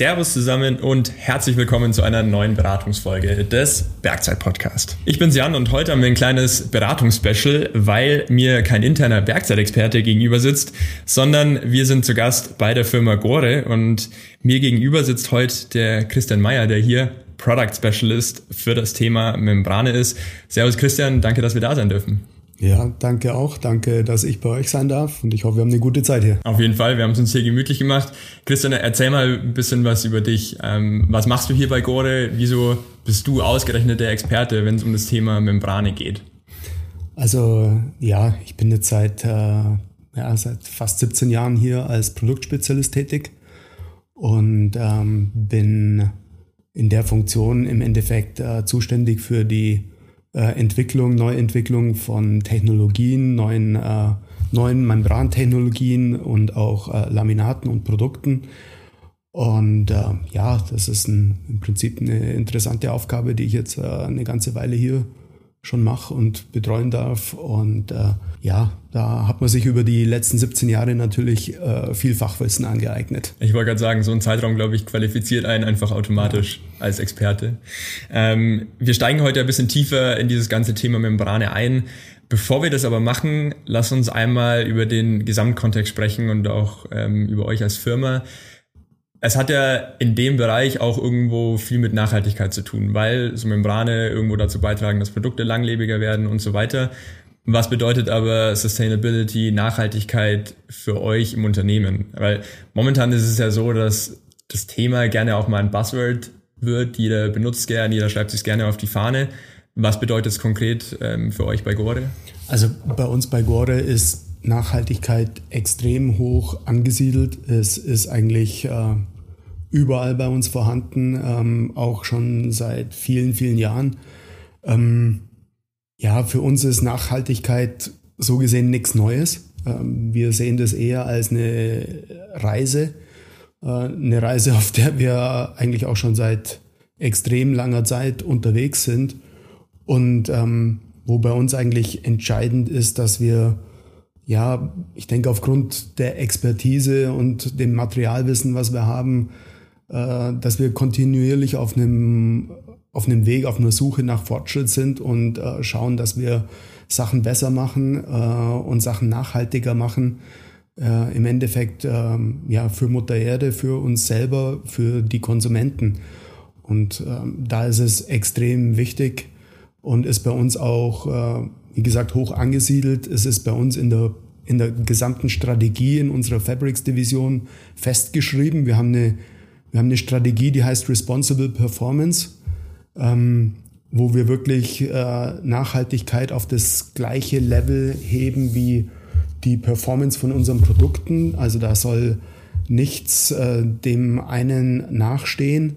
Servus zusammen und herzlich willkommen zu einer neuen Beratungsfolge des Bergzeit Podcast. Ich bin's Jan und heute haben wir ein kleines Beratungsspecial, weil mir kein interner Bergzeitexperte gegenüber sitzt, sondern wir sind zu Gast bei der Firma Gore und mir gegenüber sitzt heute der Christian Meyer, der hier Product Specialist für das Thema Membrane ist. Servus Christian, danke, dass wir da sein dürfen. Ja, danke auch. Danke, dass ich bei euch sein darf und ich hoffe, wir haben eine gute Zeit hier. Auf jeden Fall, wir haben es uns hier gemütlich gemacht. Christian, erzähl mal ein bisschen was über dich. Ähm, was machst du hier bei Gore? Wieso bist du ausgerechnet der Experte, wenn es um das Thema Membrane geht? Also ja, ich bin jetzt seit, äh, ja, seit fast 17 Jahren hier als Produktspezialist tätig und ähm, bin in der Funktion im Endeffekt äh, zuständig für die äh, Entwicklung, Neuentwicklung von Technologien, neuen, äh, neuen Membrantechnologien und auch äh, Laminaten und Produkten. Und äh, ja, das ist ein, im Prinzip eine interessante Aufgabe, die ich jetzt äh, eine ganze Weile hier schon mache und betreuen darf. Und äh, ja, da hat man sich über die letzten 17 Jahre natürlich äh, viel Fachwissen angeeignet. Ich wollte gerade sagen, so ein Zeitraum, glaube ich, qualifiziert einen einfach automatisch ja. als Experte. Ähm, wir steigen heute ein bisschen tiefer in dieses ganze Thema Membrane ein. Bevor wir das aber machen, lass uns einmal über den Gesamtkontext sprechen und auch ähm, über euch als Firma es hat ja in dem Bereich auch irgendwo viel mit Nachhaltigkeit zu tun, weil so Membrane irgendwo dazu beitragen, dass Produkte langlebiger werden und so weiter. Was bedeutet aber Sustainability, Nachhaltigkeit für euch im Unternehmen? Weil momentan ist es ja so, dass das Thema gerne auch mal ein Buzzword wird. Jeder benutzt gern, jeder schreibt sich gerne auf die Fahne. Was bedeutet es konkret ähm, für euch bei Gore? Also bei uns bei Gore ist Nachhaltigkeit extrem hoch angesiedelt. Es ist eigentlich äh, überall bei uns vorhanden, ähm, auch schon seit vielen, vielen Jahren. Ähm, ja, für uns ist Nachhaltigkeit so gesehen nichts Neues. Ähm, wir sehen das eher als eine Reise, äh, eine Reise, auf der wir eigentlich auch schon seit extrem langer Zeit unterwegs sind und ähm, wo bei uns eigentlich entscheidend ist, dass wir ja, ich denke, aufgrund der Expertise und dem Materialwissen, was wir haben, äh, dass wir kontinuierlich auf einem, auf einem Weg, auf einer Suche nach Fortschritt sind und äh, schauen, dass wir Sachen besser machen äh, und Sachen nachhaltiger machen. Äh, Im Endeffekt ähm, ja für Mutter Erde, für uns selber, für die Konsumenten. Und ähm, da ist es extrem wichtig und ist bei uns auch äh, wie gesagt, hoch angesiedelt. Es ist bei uns in der, in der gesamten Strategie in unserer Fabrics-Division festgeschrieben. Wir haben, eine, wir haben eine Strategie, die heißt Responsible Performance, ähm, wo wir wirklich äh, Nachhaltigkeit auf das gleiche Level heben wie die Performance von unseren Produkten. Also da soll nichts äh, dem einen nachstehen.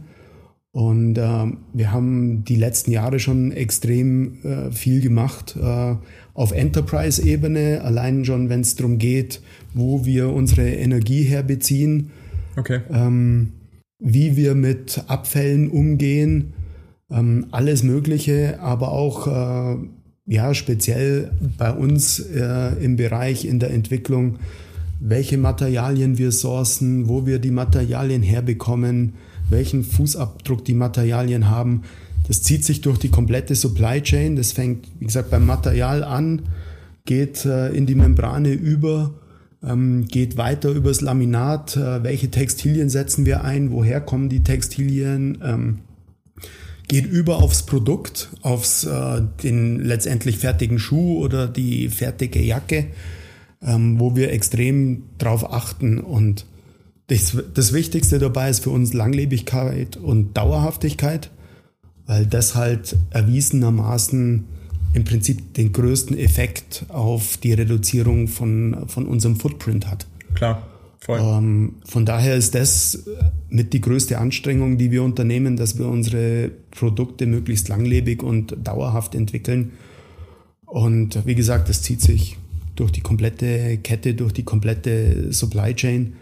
Und äh, wir haben die letzten Jahre schon extrem äh, viel gemacht äh, auf Enterprise-Ebene, allein schon, wenn es darum geht, wo wir unsere Energie herbeziehen, okay. ähm, wie wir mit Abfällen umgehen, ähm, alles Mögliche, aber auch äh, ja speziell bei uns äh, im Bereich in der Entwicklung, welche Materialien wir sourcen, wo wir die Materialien herbekommen welchen Fußabdruck die Materialien haben. Das zieht sich durch die komplette Supply Chain. Das fängt, wie gesagt, beim Material an, geht äh, in die Membrane über, ähm, geht weiter übers Laminat. Äh, welche Textilien setzen wir ein? Woher kommen die Textilien? Ähm, geht über aufs Produkt, aufs äh, den letztendlich fertigen Schuh oder die fertige Jacke, ähm, wo wir extrem drauf achten und das, das Wichtigste dabei ist für uns Langlebigkeit und Dauerhaftigkeit, weil das halt erwiesenermaßen im Prinzip den größten Effekt auf die Reduzierung von, von unserem Footprint hat. Klar. Ähm, von daher ist das mit die größte Anstrengung, die wir unternehmen, dass wir unsere Produkte möglichst langlebig und dauerhaft entwickeln. Und wie gesagt, das zieht sich durch die komplette Kette, durch die komplette Supply Chain.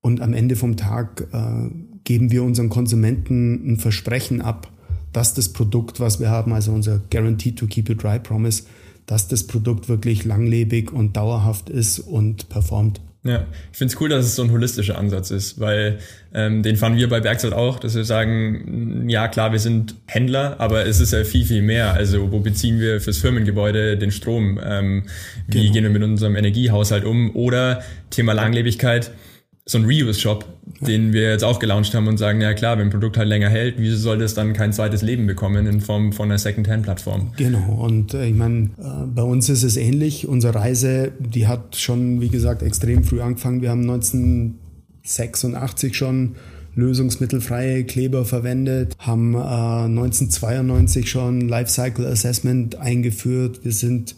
Und am Ende vom Tag äh, geben wir unseren Konsumenten ein Versprechen ab, dass das Produkt, was wir haben, also unser Guarantee to Keep It Dry Promise, dass das Produkt wirklich langlebig und dauerhaft ist und performt. Ja, ich finde es cool, dass es so ein holistischer Ansatz ist, weil ähm, den fahren wir bei Bergzeit auch, dass wir sagen, ja klar, wir sind Händler, aber es ist ja viel, viel mehr. Also wo beziehen wir fürs Firmengebäude den Strom? Ähm, wie genau. gehen wir mit unserem Energiehaushalt um? Oder Thema Langlebigkeit so ein Reuse-Shop, den wir jetzt auch gelauncht haben und sagen, ja klar, wenn ein Produkt halt länger hält, wieso soll das dann kein zweites Leben bekommen in Form von einer Second-Hand-Plattform? Genau, und äh, ich meine, äh, bei uns ist es ähnlich. Unsere Reise, die hat schon, wie gesagt, extrem früh angefangen. Wir haben 1986 schon lösungsmittelfreie Kleber verwendet, haben äh, 1992 schon Lifecycle Assessment eingeführt. Wir sind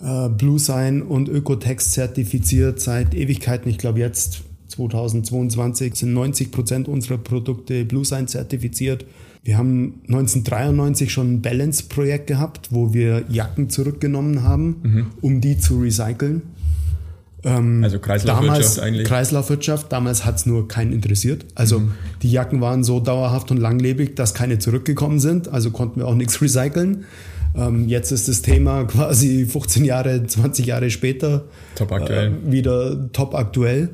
äh, BlueSign und Ökotext zertifiziert seit Ewigkeiten. Ich glaube jetzt 2022 sind 90 Prozent unserer Produkte BlueSign zertifiziert. Wir haben 1993 schon ein Balance-Projekt gehabt, wo wir Jacken zurückgenommen haben, mhm. um die zu recyceln. Ähm, also Kreislaufwirtschaft damals, eigentlich. Kreislaufwirtschaft, damals hat es nur keinen interessiert. Also mhm. die Jacken waren so dauerhaft und langlebig, dass keine zurückgekommen sind. Also konnten wir auch nichts recyceln. Ähm, jetzt ist das Thema quasi 15 Jahre, 20 Jahre später top. Äh, wieder top aktuell.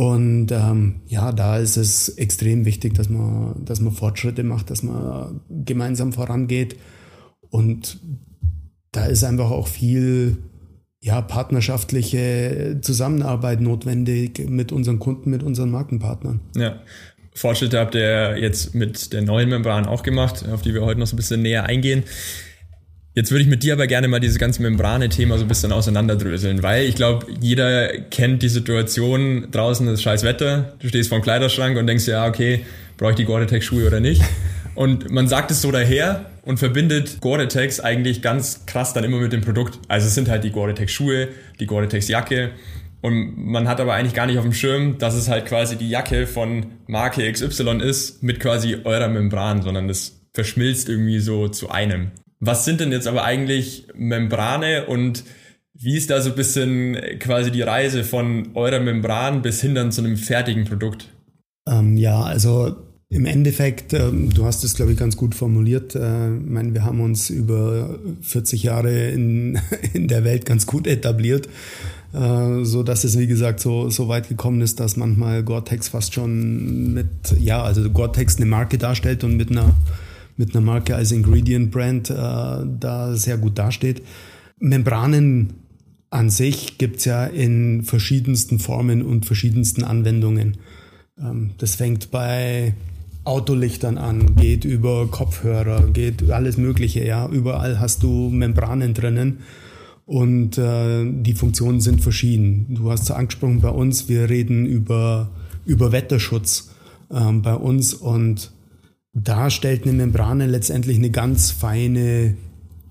Und ähm, ja, da ist es extrem wichtig, dass man, dass man Fortschritte macht, dass man gemeinsam vorangeht. Und da ist einfach auch viel ja, partnerschaftliche Zusammenarbeit notwendig mit unseren Kunden, mit unseren Markenpartnern. Ja. Fortschritte habt ihr jetzt mit der neuen Membran auch gemacht, auf die wir heute noch so ein bisschen näher eingehen. Jetzt würde ich mit dir aber gerne mal dieses ganze Membrane-Thema so ein bisschen auseinanderdröseln, weil ich glaube, jeder kennt die Situation, draußen ist scheiß Wetter, du stehst vor dem Kleiderschrank und denkst ja, okay, brauche ich die Gore-Tex-Schuhe oder nicht? Und man sagt es so daher und verbindet Gore-Tex eigentlich ganz krass dann immer mit dem Produkt. Also es sind halt die Gore-Tex-Schuhe, die Gore-Tex-Jacke und man hat aber eigentlich gar nicht auf dem Schirm, dass es halt quasi die Jacke von Marke XY ist mit quasi eurer Membran, sondern das verschmilzt irgendwie so zu einem. Was sind denn jetzt aber eigentlich Membrane und wie ist da so ein bisschen quasi die Reise von eurer Membran bis hin dann zu einem fertigen Produkt? Ähm, ja, also im Endeffekt, ähm, du hast es, glaube ich, ganz gut formuliert. Äh, ich meine, wir haben uns über 40 Jahre in, in der Welt ganz gut etabliert, äh, so dass es, wie gesagt, so, so weit gekommen ist, dass manchmal Gore-Tex fast schon mit, ja, also Gore-Tex eine Marke darstellt und mit einer mit einer Marke als Ingredient Brand äh, da sehr gut dasteht. Membranen an sich gibt es ja in verschiedensten Formen und verschiedensten Anwendungen. Ähm, das fängt bei Autolichtern an, geht über Kopfhörer, geht alles Mögliche. Ja, überall hast du Membranen drinnen und äh, die Funktionen sind verschieden. Du hast es angesprochen bei uns, wir reden über, über Wetterschutz ähm, bei uns und da stellt eine Membrane letztendlich eine ganz feine,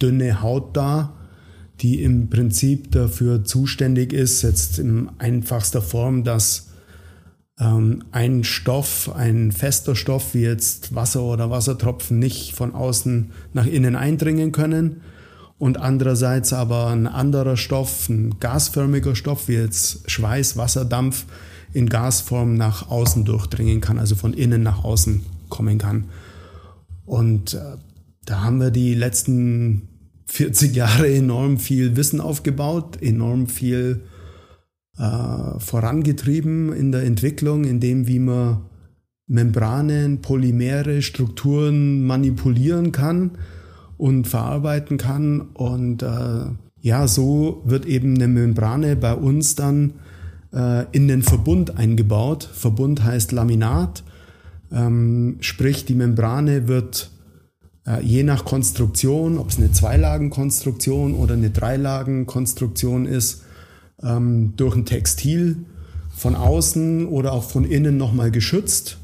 dünne Haut dar, die im Prinzip dafür zuständig ist, jetzt in einfachster Form, dass ähm, ein Stoff, ein fester Stoff wie jetzt Wasser oder Wassertropfen nicht von außen nach innen eindringen können. Und andererseits aber ein anderer Stoff, ein gasförmiger Stoff wie jetzt Schweiß, Wasserdampf in Gasform nach außen durchdringen kann, also von innen nach außen kommen kann. Und äh, da haben wir die letzten 40 Jahre enorm viel Wissen aufgebaut, enorm viel äh, vorangetrieben in der Entwicklung, in dem, wie man Membranen, Polymere, Strukturen manipulieren kann und verarbeiten kann. Und äh, ja, so wird eben eine Membrane bei uns dann äh, in den Verbund eingebaut. Verbund heißt Laminat. Ähm, sprich, die Membrane wird äh, je nach Konstruktion, ob es eine Zweilagenkonstruktion oder eine Dreilagenkonstruktion ist, ähm, durch ein Textil von außen oder auch von innen nochmal geschützt.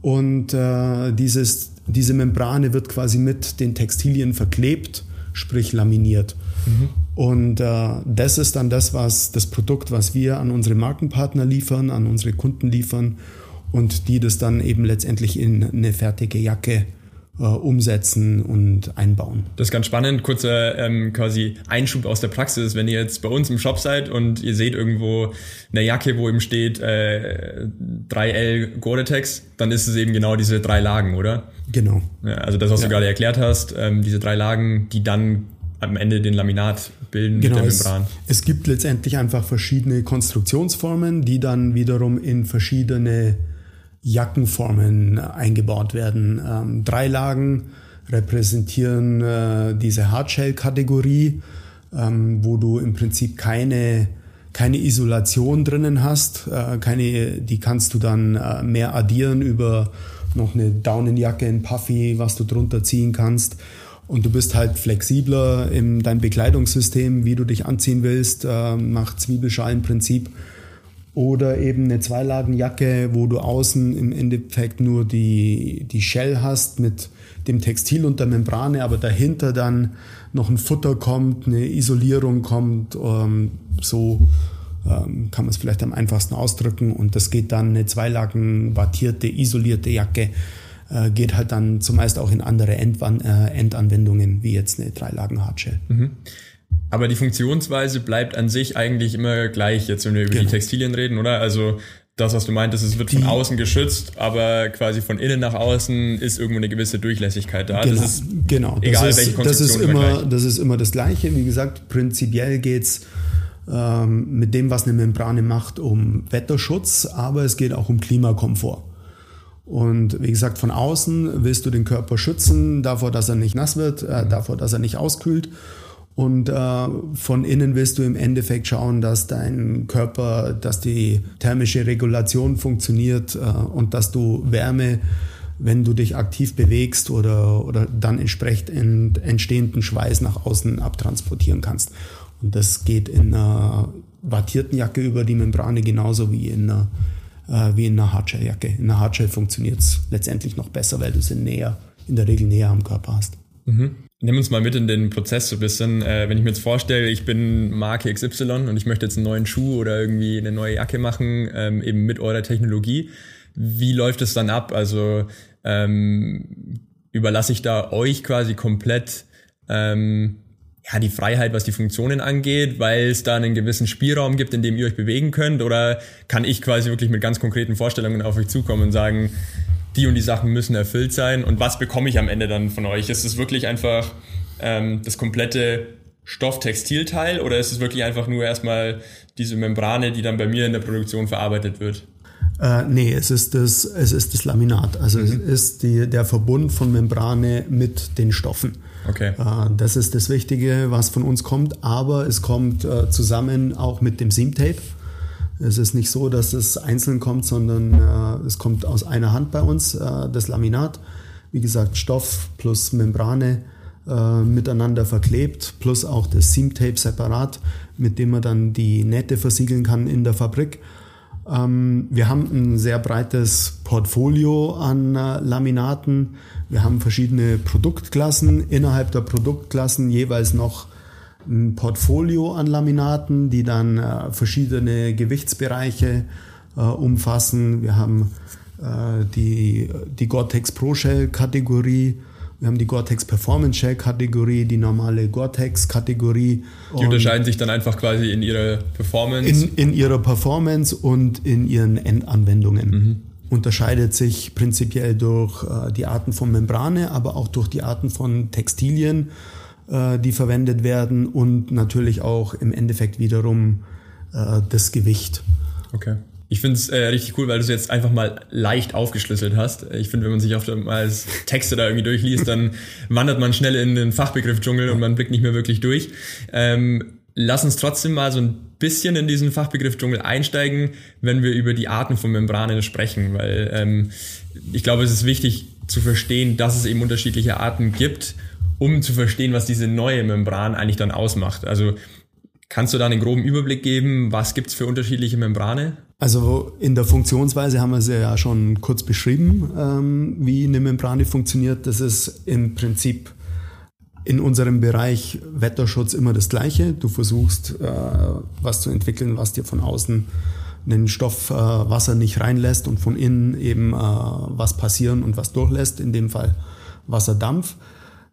Und äh, dieses, diese Membrane wird quasi mit den Textilien verklebt, sprich laminiert. Mhm. Und äh, das ist dann das, was das Produkt, was wir an unsere Markenpartner liefern, an unsere Kunden liefern und die das dann eben letztendlich in eine fertige Jacke äh, umsetzen und einbauen. Das ist ganz spannend. Kurzer ähm, quasi Einschub aus der Praxis. Wenn ihr jetzt bei uns im Shop seid und ihr seht irgendwo eine Jacke, wo eben steht äh, 3L Gore-Tex, dann ist es eben genau diese drei Lagen, oder? Genau. Ja, also das, was ja. du gerade erklärt hast, ähm, diese drei Lagen, die dann am Ende den Laminat bilden genau, mit der Membran. Es, es gibt letztendlich einfach verschiedene Konstruktionsformen, die dann wiederum in verschiedene Jackenformen eingebaut werden. Ähm, drei Lagen repräsentieren äh, diese Hardshell-Kategorie, ähm, wo du im Prinzip keine, keine Isolation drinnen hast. Äh, keine, die kannst du dann äh, mehr addieren über noch eine Daunenjacke, ein Puffy, was du drunter ziehen kannst. Und du bist halt flexibler in deinem Bekleidungssystem, wie du dich anziehen willst, äh, nach Zwiebelschalenprinzip. Oder eben eine Zweilagenjacke, wo du außen im Endeffekt nur die, die Shell hast mit dem Textil und der Membrane, aber dahinter dann noch ein Futter kommt, eine Isolierung kommt. Ähm, so ähm, kann man es vielleicht am einfachsten ausdrücken. Und das geht dann eine Zweilagen wattierte, isolierte Jacke äh, geht halt dann zumeist auch in andere Endwan äh, Endanwendungen, wie jetzt eine Dreilagen-Hardshell. Mhm. Aber die Funktionsweise bleibt an sich eigentlich immer gleich, jetzt wenn wir über genau. die Textilien reden, oder? Also das, was du meintest, es wird die, von außen geschützt, aber quasi von innen nach außen ist irgendwo eine gewisse Durchlässigkeit da. Genau, das ist genau. egal, das ist, welche das ist immer, Das ist immer das Gleiche. Wie gesagt, prinzipiell geht's ähm, mit dem, was eine Membrane macht, um Wetterschutz, aber es geht auch um Klimakomfort. Und wie gesagt, von außen willst du den Körper schützen, davor, dass er nicht nass wird, äh, davor, dass er nicht auskühlt. Und äh, von innen willst du im Endeffekt schauen, dass dein Körper, dass die thermische Regulation funktioniert äh, und dass du Wärme, wenn du dich aktiv bewegst oder, oder dann entsprechend entstehenden Schweiß nach außen abtransportieren kannst. Und das geht in einer wattierten Jacke über die Membrane genauso wie in einer äh, wie in einer Hardshelljacke. In einer Hardshell funktioniert es letztendlich noch besser, weil du sie näher, in der Regel näher am Körper hast. Mhm. Nimm uns mal mit in den Prozess so ein bisschen. Äh, wenn ich mir jetzt vorstelle, ich bin Marke XY und ich möchte jetzt einen neuen Schuh oder irgendwie eine neue Jacke machen, ähm, eben mit eurer Technologie. Wie läuft es dann ab? Also ähm, überlasse ich da euch quasi komplett ähm, ja, die Freiheit, was die Funktionen angeht, weil es da einen gewissen Spielraum gibt, in dem ihr euch bewegen könnt? Oder kann ich quasi wirklich mit ganz konkreten Vorstellungen auf euch zukommen und sagen, die und die Sachen müssen erfüllt sein? Und was bekomme ich am Ende dann von euch? Ist es wirklich einfach ähm, das komplette Stofftextilteil oder ist es wirklich einfach nur erstmal diese Membrane, die dann bei mir in der Produktion verarbeitet wird? Äh, nee, es ist das, es ist das Laminat. Also mhm. es ist die, der Verbund von Membrane mit den Stoffen. Okay. Äh, das ist das Wichtige, was von uns kommt, aber es kommt äh, zusammen auch mit dem Seamtape. Es ist nicht so, dass es einzeln kommt, sondern äh, es kommt aus einer Hand bei uns, das Laminat. Wie gesagt, Stoff plus Membrane miteinander verklebt, plus auch das Seamtape separat, mit dem man dann die Nähte versiegeln kann in der Fabrik. Ähm, wir haben ein sehr breites Portfolio an äh, Laminaten. Wir haben verschiedene Produktklassen. Innerhalb der Produktklassen jeweils noch ein Portfolio an Laminaten, die dann äh, verschiedene Gewichtsbereiche äh, umfassen. Wir haben die, die Gore-Tex Pro Shell Kategorie wir haben die Gore-Tex Performance Shell Kategorie, die normale Gore-Tex Kategorie. Die unterscheiden sich dann einfach quasi in ihrer Performance? In, in ihrer Performance und in ihren Endanwendungen. Mhm. Unterscheidet sich prinzipiell durch äh, die Arten von Membrane, aber auch durch die Arten von Textilien, äh, die verwendet werden und natürlich auch im Endeffekt wiederum äh, das Gewicht. Okay. Ich finde es äh, richtig cool, weil du es jetzt einfach mal leicht aufgeschlüsselt hast. Ich finde, wenn man sich oft mal als Texte da irgendwie durchliest, dann wandert man schnell in den Fachbegriff-Dschungel und man blickt nicht mehr wirklich durch. Ähm, lass uns trotzdem mal so ein bisschen in diesen Fachbegriff-Dschungel einsteigen, wenn wir über die Arten von Membranen sprechen, weil ähm, ich glaube, es ist wichtig zu verstehen, dass es eben unterschiedliche Arten gibt, um zu verstehen, was diese neue Membran eigentlich dann ausmacht. Also kannst du da einen groben Überblick geben, was gibt's für unterschiedliche Membrane? Also in der Funktionsweise haben wir es ja schon kurz beschrieben, ähm, wie eine Membrane funktioniert. Das ist im Prinzip in unserem Bereich Wetterschutz immer das Gleiche. Du versuchst, äh, was zu entwickeln, was dir von außen einen Stoff äh, Wasser nicht reinlässt und von innen eben äh, was passieren und was durchlässt, in dem Fall Wasserdampf.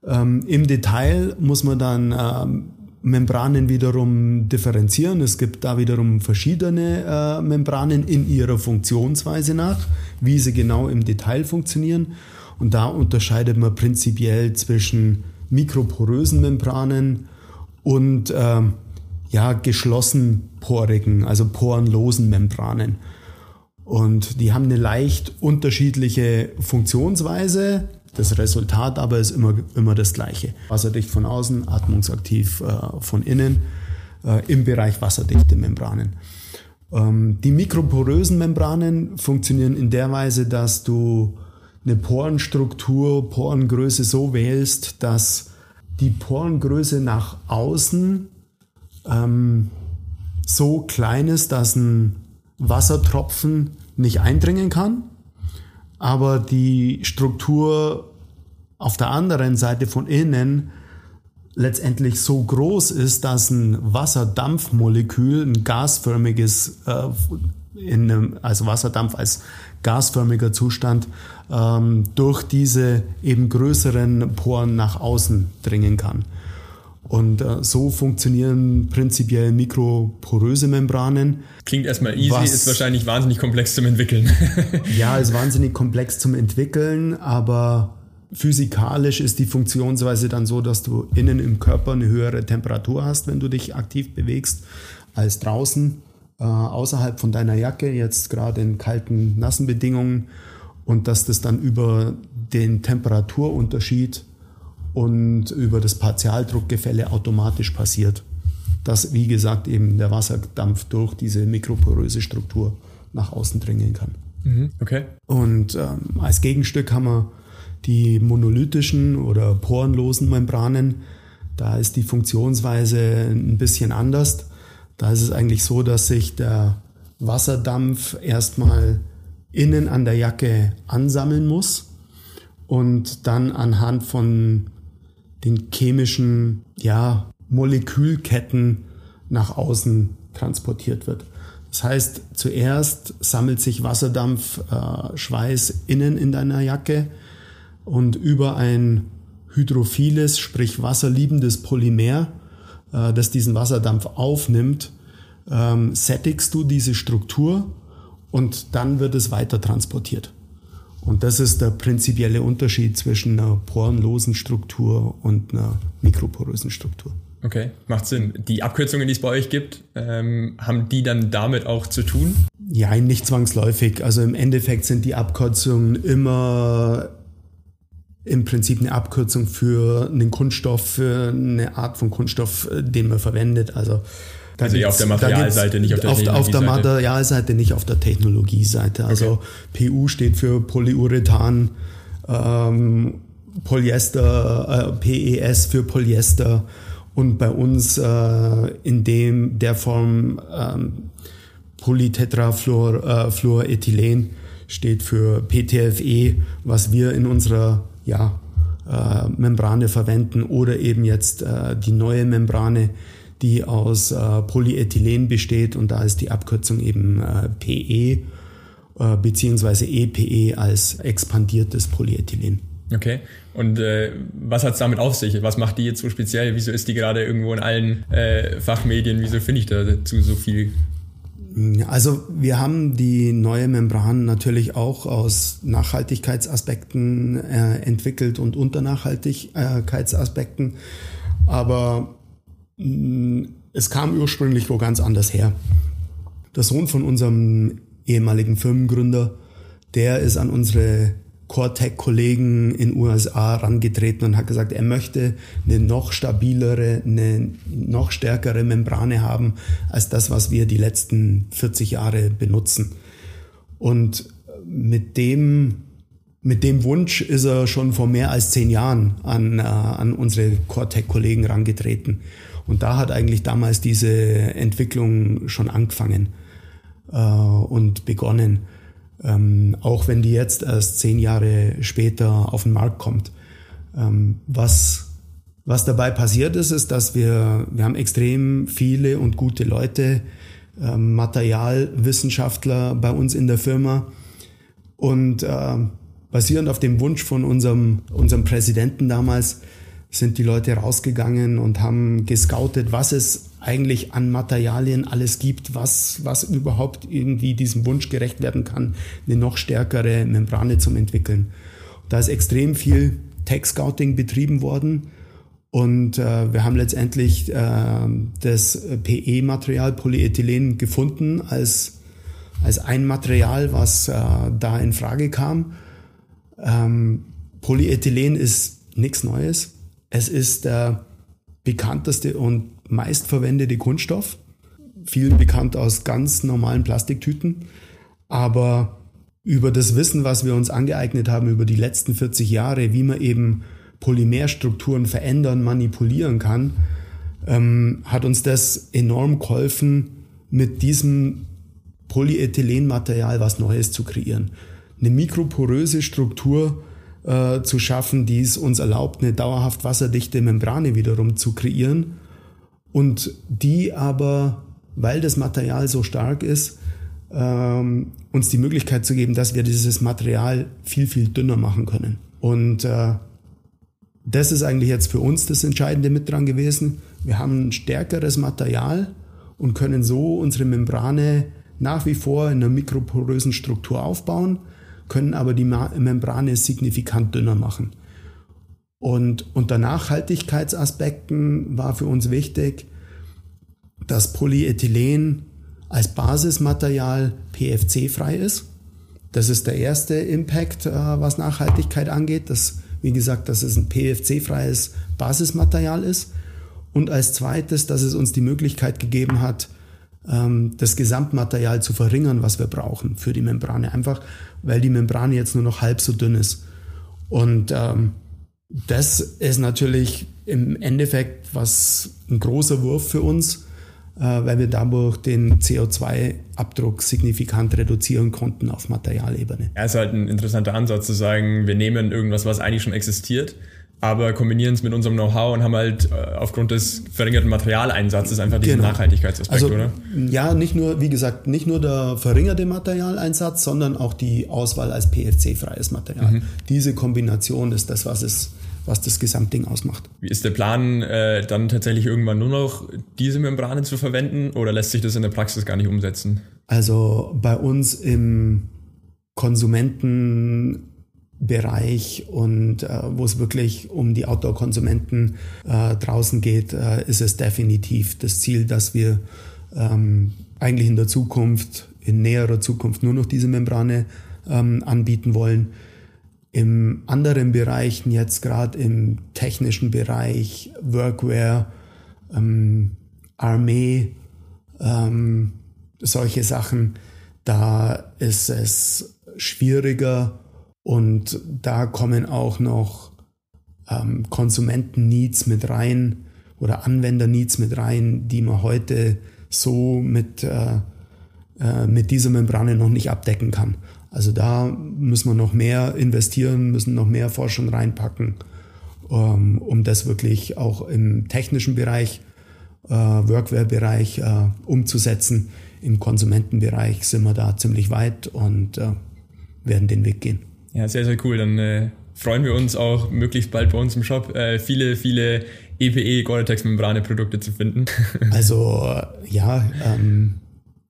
Ähm, Im Detail muss man dann ähm, Membranen wiederum differenzieren. Es gibt da wiederum verschiedene äh, Membranen in ihrer Funktionsweise nach, wie sie genau im Detail funktionieren. Und da unterscheidet man prinzipiell zwischen mikroporösen Membranen und äh, ja, geschlossen porigen, also porenlosen Membranen. Und die haben eine leicht unterschiedliche Funktionsweise. Das Resultat aber ist immer, immer das gleiche. Wasserdicht von außen, atmungsaktiv äh, von innen äh, im Bereich wasserdichte Membranen. Ähm, die mikroporösen Membranen funktionieren in der Weise, dass du eine Porenstruktur, Porengröße so wählst, dass die Porengröße nach außen ähm, so klein ist, dass ein Wassertropfen nicht eindringen kann aber die Struktur auf der anderen Seite von innen letztendlich so groß ist, dass ein Wasserdampfmolekül, ein gasförmiges, äh, in einem, also Wasserdampf als gasförmiger Zustand, ähm, durch diese eben größeren Poren nach außen dringen kann. Und äh, so funktionieren prinzipiell mikroporöse Membranen. Klingt erstmal easy, was, ist wahrscheinlich wahnsinnig komplex zum Entwickeln. ja, ist wahnsinnig komplex zum Entwickeln, aber physikalisch ist die Funktionsweise dann so, dass du innen im Körper eine höhere Temperatur hast, wenn du dich aktiv bewegst, als draußen, äh, außerhalb von deiner Jacke, jetzt gerade in kalten, nassen Bedingungen. Und dass das dann über den Temperaturunterschied und über das Partialdruckgefälle automatisch passiert. Dass, wie gesagt, eben der Wasserdampf durch diese mikroporöse Struktur nach außen dringen kann. Mhm, okay. Und ähm, als Gegenstück haben wir die monolithischen oder porenlosen Membranen. Da ist die Funktionsweise ein bisschen anders. Da ist es eigentlich so, dass sich der Wasserdampf erstmal innen an der Jacke ansammeln muss und dann anhand von den chemischen ja, Molekülketten nach außen transportiert wird. Das heißt, zuerst sammelt sich Wasserdampf, äh, Schweiß innen in deiner Jacke und über ein hydrophiles, sprich wasserliebendes Polymer, äh, das diesen Wasserdampf aufnimmt, ähm, sättigst du diese Struktur und dann wird es weiter transportiert. Und das ist der prinzipielle Unterschied zwischen einer porenlosen Struktur und einer mikroporösen Struktur. Okay, macht Sinn. Die Abkürzungen, die es bei euch gibt, ähm, haben die dann damit auch zu tun? Ja, nicht zwangsläufig. Also im Endeffekt sind die Abkürzungen immer im Prinzip eine Abkürzung für einen Kunststoff, für eine Art von Kunststoff, den man verwendet. Also also auf der Materialseite, nicht auf der Technologieseite. Auf der Materialseite, nicht auf der Technologieseite. Also okay. PU steht für Polyurethan, ähm, Polyester, äh, PES für Polyester und bei uns äh, in dem der Form ähm, Polytetrafluorethylen äh, steht für PTFE, was wir in unserer ja, äh, Membrane verwenden oder eben jetzt äh, die neue Membrane, die aus äh, Polyethylen besteht und da ist die Abkürzung eben äh, PE äh, beziehungsweise EPE als expandiertes Polyethylen. Okay. Und äh, was hat's damit auf sich? Was macht die jetzt so speziell? Wieso ist die gerade irgendwo in allen äh, Fachmedien? Wieso finde ich dazu so viel? Also wir haben die neue Membran natürlich auch aus Nachhaltigkeitsaspekten äh, entwickelt und unter Nachhaltigkeitsaspekten. Aber es kam ursprünglich wo ganz anders her. Der Sohn von unserem ehemaligen Firmengründer, der ist an unsere Core-Tech-Kollegen in USA rangetreten und hat gesagt, er möchte eine noch stabilere, eine noch stärkere Membrane haben als das, was wir die letzten 40 Jahre benutzen. Und mit dem, mit dem Wunsch ist er schon vor mehr als zehn Jahren an, äh, an unsere Core-Tech-Kollegen rangetreten. Und da hat eigentlich damals diese Entwicklung schon angefangen äh, und begonnen. Ähm, auch wenn die jetzt erst zehn Jahre später auf den Markt kommt. Ähm, was Was dabei passiert ist, ist, dass wir, wir haben extrem viele und gute Leute, äh, Materialwissenschaftler bei uns in der Firma und äh, basierend auf dem Wunsch von unserem, unserem Präsidenten damals sind die Leute rausgegangen und haben gescoutet, was es eigentlich an Materialien alles gibt, was, was überhaupt irgendwie diesem Wunsch gerecht werden kann, eine noch stärkere Membrane zu entwickeln. Da ist extrem viel Tech-Scouting betrieben worden und äh, wir haben letztendlich äh, das PE-Material Polyethylen gefunden als, als ein Material, was äh, da in Frage kam. Ähm, Polyethylen ist nichts Neues. Es ist der bekannteste und meistverwendete Kunststoff. Viel bekannt aus ganz normalen Plastiktüten. Aber über das Wissen, was wir uns angeeignet haben über die letzten 40 Jahre, wie man eben Polymerstrukturen verändern, manipulieren kann, ähm, hat uns das enorm geholfen, mit diesem Polyethylenmaterial was Neues zu kreieren. Eine mikroporöse Struktur äh, zu schaffen, die es uns erlaubt, eine dauerhaft wasserdichte Membrane wiederum zu kreieren und die aber, weil das Material so stark ist, ähm, uns die Möglichkeit zu geben, dass wir dieses Material viel, viel dünner machen können. Und äh, das ist eigentlich jetzt für uns das Entscheidende mit dran gewesen. Wir haben ein stärkeres Material und können so unsere Membrane nach wie vor in einer mikroporösen Struktur aufbauen, können aber die Membrane signifikant dünner machen. Und unter Nachhaltigkeitsaspekten war für uns wichtig, dass Polyethylen als Basismaterial PFC-frei ist. Das ist der erste Impact, äh, was Nachhaltigkeit angeht. Das, wie gesagt, dass es ein PFC-freies Basismaterial ist. Und als zweites, dass es uns die Möglichkeit gegeben hat, das Gesamtmaterial zu verringern, was wir brauchen für die Membrane. Einfach, weil die Membrane jetzt nur noch halb so dünn ist. Und ähm, das ist natürlich im Endeffekt was ein großer Wurf für uns, äh, weil wir dadurch den CO2-Abdruck signifikant reduzieren konnten auf Materialebene. Ja, ist halt ein interessanter Ansatz zu sagen, wir nehmen irgendwas, was eigentlich schon existiert, aber kombinieren es mit unserem Know-how und haben halt äh, aufgrund des verringerten Materialeinsatzes einfach diesen genau. Nachhaltigkeitsaspekt, also, oder? Ja, nicht nur, wie gesagt, nicht nur der verringerte Materialeinsatz, sondern auch die Auswahl als PFC-freies Material. Mhm. Diese Kombination ist das, was es was das Gesamtding ausmacht. Wie ist der Plan, äh, dann tatsächlich irgendwann nur noch diese Membranen zu verwenden oder lässt sich das in der Praxis gar nicht umsetzen? Also bei uns im Konsumentenbereich und äh, wo es wirklich um die Outdoor-Konsumenten äh, draußen geht, äh, ist es definitiv das Ziel, dass wir ähm, eigentlich in der Zukunft, in näherer Zukunft nur noch diese Membrane ähm, anbieten wollen. Im anderen Bereichen, jetzt gerade im technischen Bereich, Workwear, ähm, Armee, ähm, solche Sachen, da ist es schwieriger und da kommen auch noch ähm, Konsumenten-Needs mit rein oder Anwender-Needs mit rein, die man heute so mit, äh, äh, mit dieser Membrane noch nicht abdecken kann. Also da müssen wir noch mehr investieren, müssen noch mehr Forschung reinpacken, ähm, um das wirklich auch im technischen Bereich, äh, Workware-Bereich äh, umzusetzen. Im Konsumentenbereich sind wir da ziemlich weit und äh, werden den Weg gehen. Ja, sehr, sehr cool. Dann äh, freuen wir uns auch möglichst bald bei uns im Shop äh, viele, viele EPE Gore-Tex Membrane Produkte zu finden. also ja, ähm,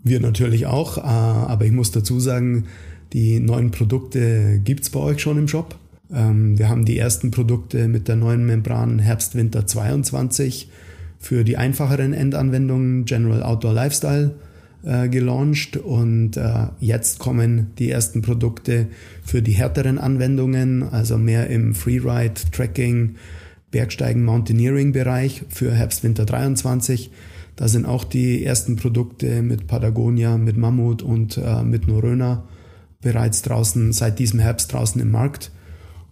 wir natürlich auch, äh, aber ich muss dazu sagen, die neuen Produkte gibt's bei euch schon im Shop. Ähm, wir haben die ersten Produkte mit der neuen Membran Herbst-Winter 22 für die einfacheren Endanwendungen General Outdoor Lifestyle äh, gelauncht und äh, jetzt kommen die ersten Produkte für die härteren Anwendungen, also mehr im Freeride, Tracking, Bergsteigen, Mountaineering Bereich für Herbst-Winter 23. Da sind auch die ersten Produkte mit Patagonia, mit Mammut und äh, mit Noröna bereits draußen, seit diesem Herbst draußen im Markt.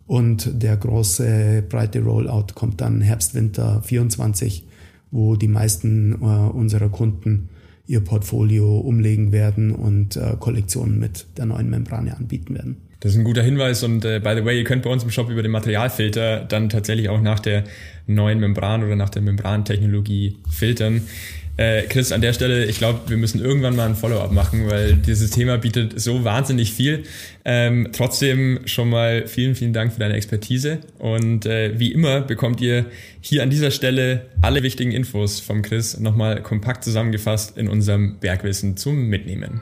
Und der große, breite Rollout kommt dann Herbst, Winter 24, wo die meisten äh, unserer Kunden ihr Portfolio umlegen werden und äh, Kollektionen mit der neuen Membrane anbieten werden. Das ist ein guter Hinweis und äh, by the way, ihr könnt bei uns im Shop über den Materialfilter dann tatsächlich auch nach der neuen Membran oder nach der Membrantechnologie filtern. Äh, Chris, an der Stelle, ich glaube, wir müssen irgendwann mal ein Follow-up machen, weil dieses Thema bietet so wahnsinnig viel. Ähm, trotzdem schon mal vielen, vielen Dank für deine Expertise und äh, wie immer bekommt ihr hier an dieser Stelle alle wichtigen Infos vom Chris nochmal kompakt zusammengefasst in unserem Bergwissen zum Mitnehmen.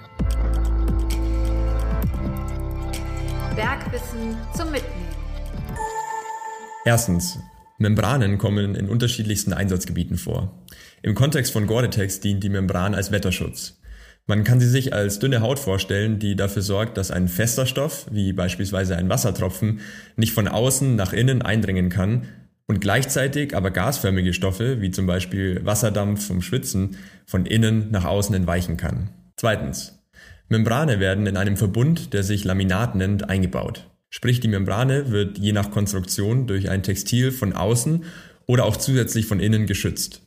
Bergwissen zum Mitnehmen. Erstens, Membranen kommen in unterschiedlichsten Einsatzgebieten vor. Im Kontext von Gore-Tex dient die Membran als Wetterschutz. Man kann sie sich als dünne Haut vorstellen, die dafür sorgt, dass ein fester Stoff, wie beispielsweise ein Wassertropfen, nicht von außen nach innen eindringen kann und gleichzeitig aber gasförmige Stoffe, wie zum Beispiel Wasserdampf vom Schwitzen, von innen nach außen entweichen kann. Zweitens. Membrane werden in einem Verbund, der sich Laminat nennt, eingebaut. Sprich, die Membrane wird je nach Konstruktion durch ein Textil von außen oder auch zusätzlich von innen geschützt.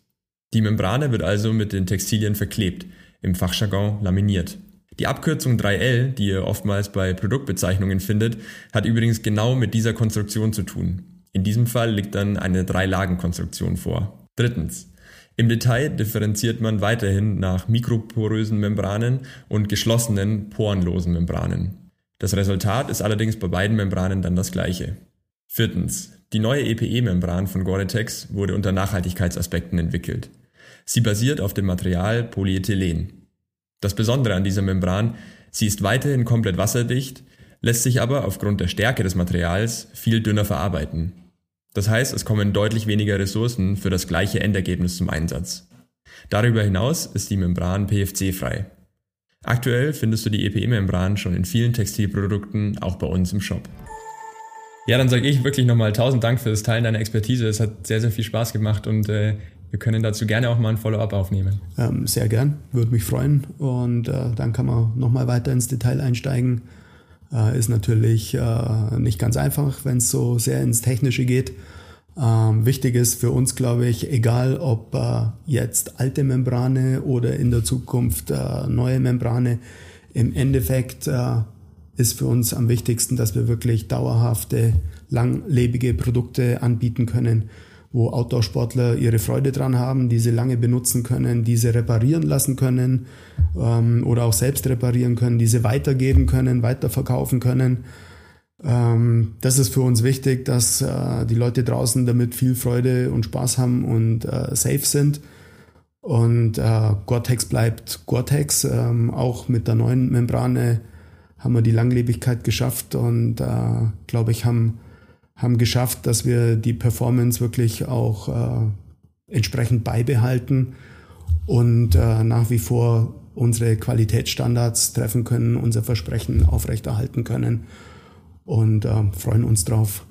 Die Membrane wird also mit den Textilien verklebt, im Fachjargon laminiert. Die Abkürzung 3L, die ihr oftmals bei Produktbezeichnungen findet, hat übrigens genau mit dieser Konstruktion zu tun. In diesem Fall liegt dann eine Drei-Lagen-Konstruktion vor. Drittens. Im Detail differenziert man weiterhin nach mikroporösen Membranen und geschlossenen, porenlosen Membranen. Das Resultat ist allerdings bei beiden Membranen dann das gleiche. Viertens. Die neue EPE-Membran von Gore-Tex wurde unter Nachhaltigkeitsaspekten entwickelt. Sie basiert auf dem Material Polyethylen. Das Besondere an dieser Membran, sie ist weiterhin komplett wasserdicht, lässt sich aber aufgrund der Stärke des Materials viel dünner verarbeiten. Das heißt, es kommen deutlich weniger Ressourcen für das gleiche Endergebnis zum Einsatz. Darüber hinaus ist die Membran PFC-frei. Aktuell findest du die EPE-Membran schon in vielen Textilprodukten, auch bei uns im Shop. Ja, dann sage ich wirklich nochmal tausend Dank für das Teilen deiner Expertise. Es hat sehr, sehr viel Spaß gemacht und äh, wir können dazu gerne auch mal ein Follow-up aufnehmen. Ähm, sehr gern, würde mich freuen. Und äh, dann kann man nochmal weiter ins Detail einsteigen. Äh, ist natürlich äh, nicht ganz einfach, wenn es so sehr ins Technische geht. Ähm, wichtig ist für uns, glaube ich, egal ob äh, jetzt alte Membrane oder in der Zukunft äh, neue Membrane, im Endeffekt äh, ist für uns am wichtigsten, dass wir wirklich dauerhafte, langlebige Produkte anbieten können wo Outdoor-Sportler ihre Freude dran haben, diese lange benutzen können, diese reparieren lassen können ähm, oder auch selbst reparieren können, diese weitergeben können, weiterverkaufen können. Ähm, das ist für uns wichtig, dass äh, die Leute draußen damit viel Freude und Spaß haben und äh, safe sind. Und äh, Gore-Tex bleibt Gore-Tex. Ähm, auch mit der neuen Membrane haben wir die Langlebigkeit geschafft und äh, glaube ich, haben haben geschafft, dass wir die Performance wirklich auch äh, entsprechend beibehalten und äh, nach wie vor unsere Qualitätsstandards treffen können, unser Versprechen aufrechterhalten können und äh, freuen uns drauf,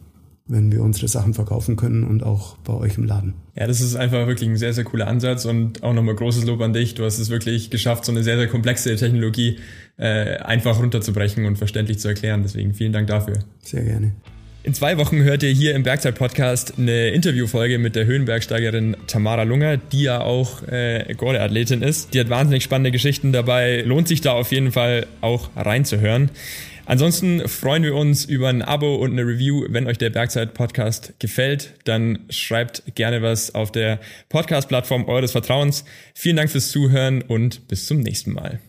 wenn wir unsere Sachen verkaufen können und auch bei euch im Laden. Ja, das ist einfach wirklich ein sehr, sehr cooler Ansatz und auch nochmal großes Lob an dich. Du hast es wirklich geschafft, so eine sehr, sehr komplexe Technologie äh, einfach runterzubrechen und verständlich zu erklären. Deswegen vielen Dank dafür. Sehr gerne. In zwei Wochen hört ihr hier im Bergzeit-Podcast eine Interviewfolge mit der Höhenbergsteigerin Tamara Lunger, die ja auch äh, Gore-Athletin ist. Die hat wahnsinnig spannende Geschichten dabei. Lohnt sich da auf jeden Fall auch reinzuhören. Ansonsten freuen wir uns über ein Abo und eine Review. Wenn euch der Bergzeit-Podcast gefällt, dann schreibt gerne was auf der Podcast-Plattform eures Vertrauens. Vielen Dank fürs Zuhören und bis zum nächsten Mal.